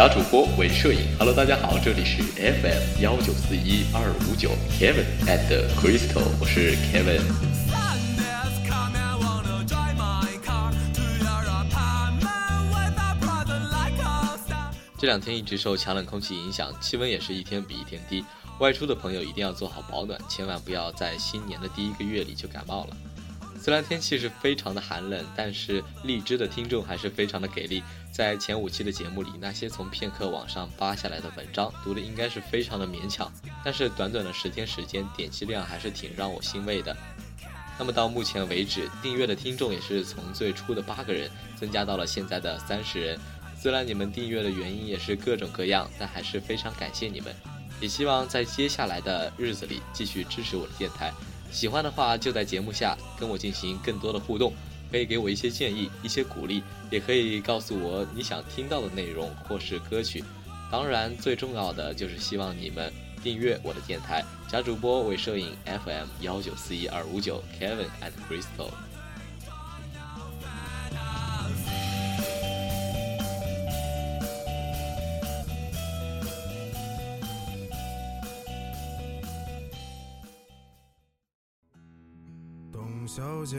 假主播伪摄影，Hello，大家好，这里是 FM 幺九四一二五九，Kevin and Crystal，我是 Kevin。这两天一直受强冷空气影响，气温也是一天比一天低，外出的朋友一定要做好保暖，千万不要在新年的第一个月里就感冒了。虽然天气是非常的寒冷，但是荔枝的听众还是非常的给力。在前五期的节目里，那些从片刻网上扒下来的文章，读的应该是非常的勉强，但是短短的十天时间，点击量还是挺让我欣慰的。那么到目前为止，订阅的听众也是从最初的八个人增加到了现在的三十人。虽然你们订阅的原因也是各种各样，但还是非常感谢你们。也希望在接下来的日子里继续支持我的电台。喜欢的话，就在节目下跟我进行更多的互动，可以给我一些建议、一些鼓励，也可以告诉我你想听到的内容或是歌曲。当然，最重要的就是希望你们订阅我的电台，加主播为摄影 FM 幺九四一二五九 Kevin and Crystal。小姐，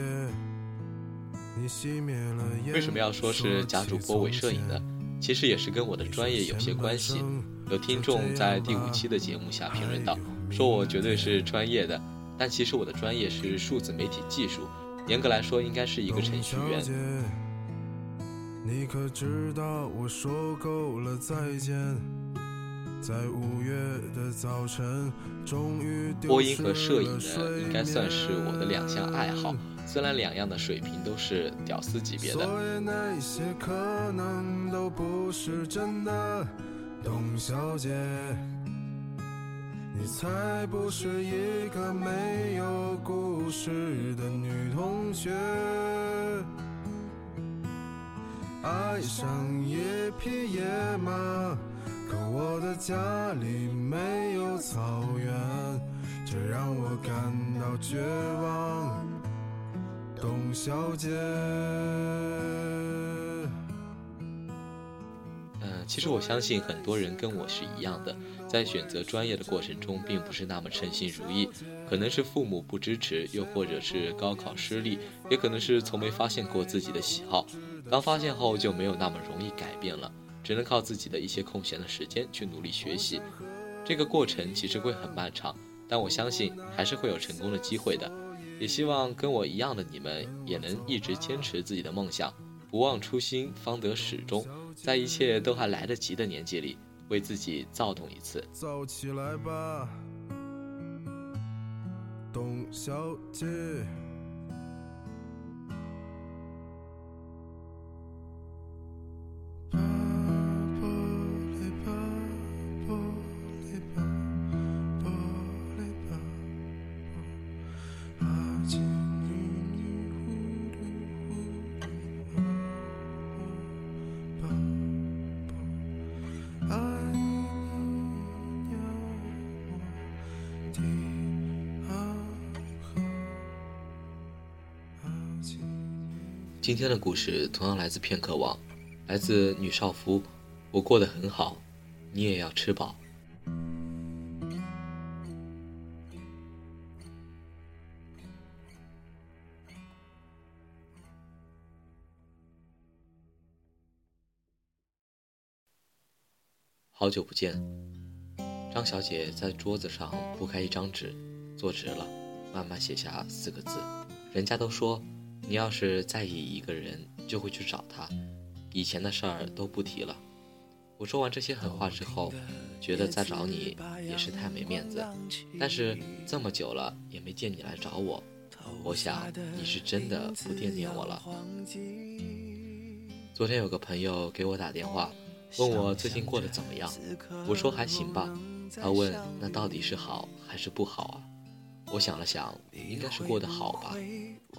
你熄灭了为什么要说是假主播伪摄影呢？其实也是跟我的专业有些关系。有听众在第五期的节目下评论道，说我绝对是专业的，但其实我的专业是数字媒体技术，严格来说应该是一个程序员。你可知道我说够了再见？在五月的早晨，播音和摄影呢，应该算是我的两项爱好。虽然两样的水平都是屌丝级别的。董小姐，你才不是一个没有故事的女同学。爱上一匹野马。我的家里没有草原，这让我感到绝望。董小姐。嗯，其实我相信很多人跟我是一样的，在选择专业的过程中，并不是那么称心如意。可能是父母不支持，又或者是高考失利，也可能是从没发现过自己的喜好，刚发现后就没有那么容易改变了。只能靠自己的一些空闲的时间去努力学习，这个过程其实会很漫长，但我相信还是会有成功的机会的。也希望跟我一样的你们也能一直坚持自己的梦想，不忘初心方得始终，在一切都还来得及的年纪里，为自己躁动一次。躁起来吧，董小姐。今天的故事同样来自片刻网，来自女少夫。我过得很好，你也要吃饱。好久不见，张小姐在桌子上铺开一张纸，坐直了，慢慢写下四个字：人家都说。你要是在意一个人，就会去找他，以前的事儿都不提了。我说完这些狠话之后，觉得再找你也是太没面子。但是这么久了也没见你来找我，我想你是真的不惦念我了。昨天有个朋友给我打电话，问我最近过得怎么样，我说还行吧。他问那到底是好还是不好啊？我想了想，应该是过得好吧，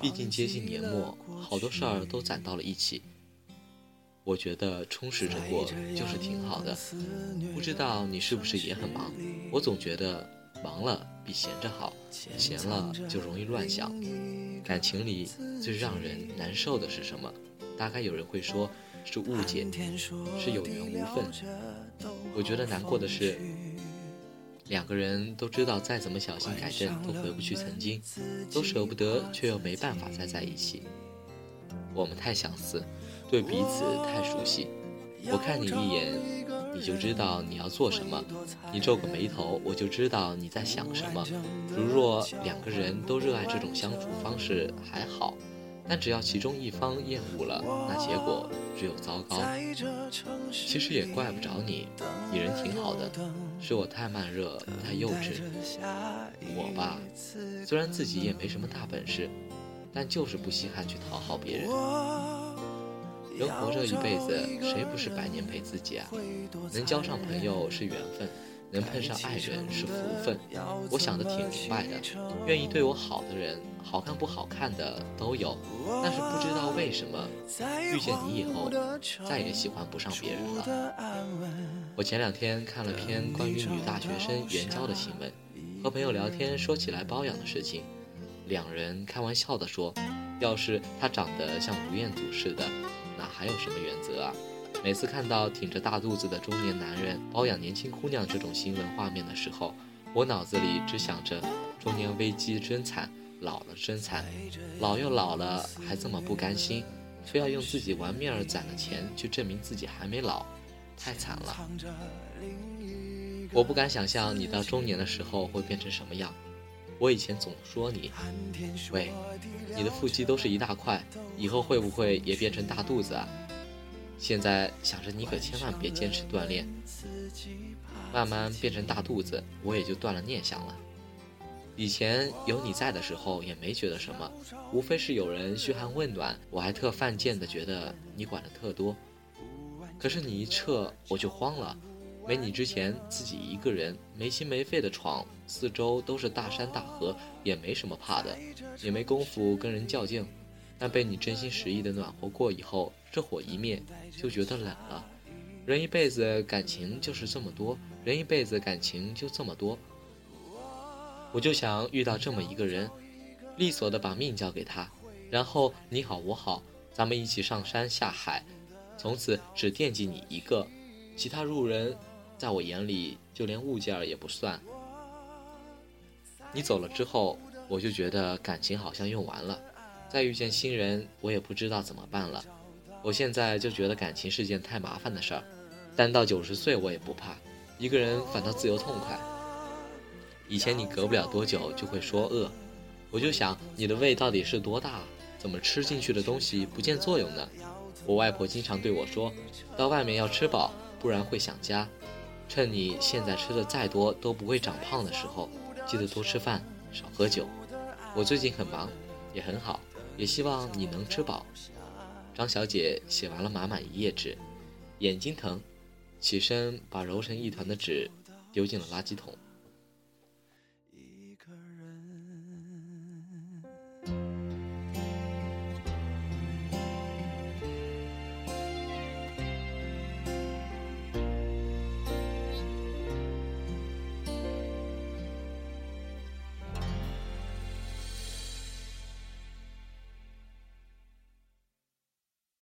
毕竟接近年末，好多事儿都攒到了一起。我觉得充实着过就是挺好的。不知道你是不是也很忙？我总觉得忙了比闲着好，闲了就容易乱想。感情里最让人难受的是什么？大概有人会说，是误解，是有缘无分。我觉得难过的是，两个人都知道再怎么小心改正都回不去曾经，都舍不得，却又没办法再在一起。我们太相似，对彼此太熟悉。我看你一眼，你就知道你要做什么；你皱个眉头，我就知道你在想什么。如若两个人都热爱这种相处方式还好，但只要其中一方厌恶了，那结果只有糟糕。其实也怪不着你，你人挺好的，是我太慢热、太幼稚。我吧，虽然自己也没什么大本事，但就是不稀罕去讨好别人。人活着一辈子，谁不是百年陪自己啊？能交上朋友是缘分，能碰上爱人是福分。我想的挺明白的，愿意对我好的人，好看不好看的都有。但是不知道为什么，遇见你以后，再也喜欢不上别人了。我前两天看了篇关于女大学生援交的新闻，和朋友聊天说起来包养的事情，两人开玩笑的说，要是她长得像吴彦祖似的。那还有什么原则啊？每次看到挺着大肚子的中年男人包养年轻姑娘这种新闻画面的时候，我脑子里只想着中年危机真惨，老了真惨，老又老了还这么不甘心，非要用自己玩命儿攒的钱去证明自己还没老，太惨了。我不敢想象你到中年的时候会变成什么样。我以前总说你，喂，你的腹肌都是一大块，以后会不会也变成大肚子啊？现在想着你可千万别坚持锻炼，慢慢变成大肚子，我也就断了念想了。以前有你在的时候也没觉得什么，无非是有人嘘寒问暖，我还特犯贱的觉得你管的特多。可是你一撤，我就慌了。没你之前，自己一个人没心没肺的闯，四周都是大山大河，也没什么怕的，也没工夫跟人较劲。但被你真心实意的暖和过以后，这火一灭，就觉得冷了。人一辈子感情就是这么多，人一辈子感情就这么多。我就想遇到这么一个人，利索的把命交给他，然后你好我好，咱们一起上山下海，从此只惦记你一个，其他路人。在我眼里，就连物件儿也不算。你走了之后，我就觉得感情好像用完了。再遇见新人，我也不知道怎么办了。我现在就觉得感情是件太麻烦的事儿，但到九十岁我也不怕，一个人反倒自由痛快。以前你隔不了多久就会说饿，我就想你的胃到底是多大？怎么吃进去的东西不见作用呢？我外婆经常对我说，到外面要吃饱，不然会想家。趁你现在吃的再多都不会长胖的时候，记得多吃饭，少喝酒。我最近很忙，也很好，也希望你能吃饱。张小姐写完了满满一页纸，眼睛疼，起身把揉成一团的纸丢进了垃圾桶。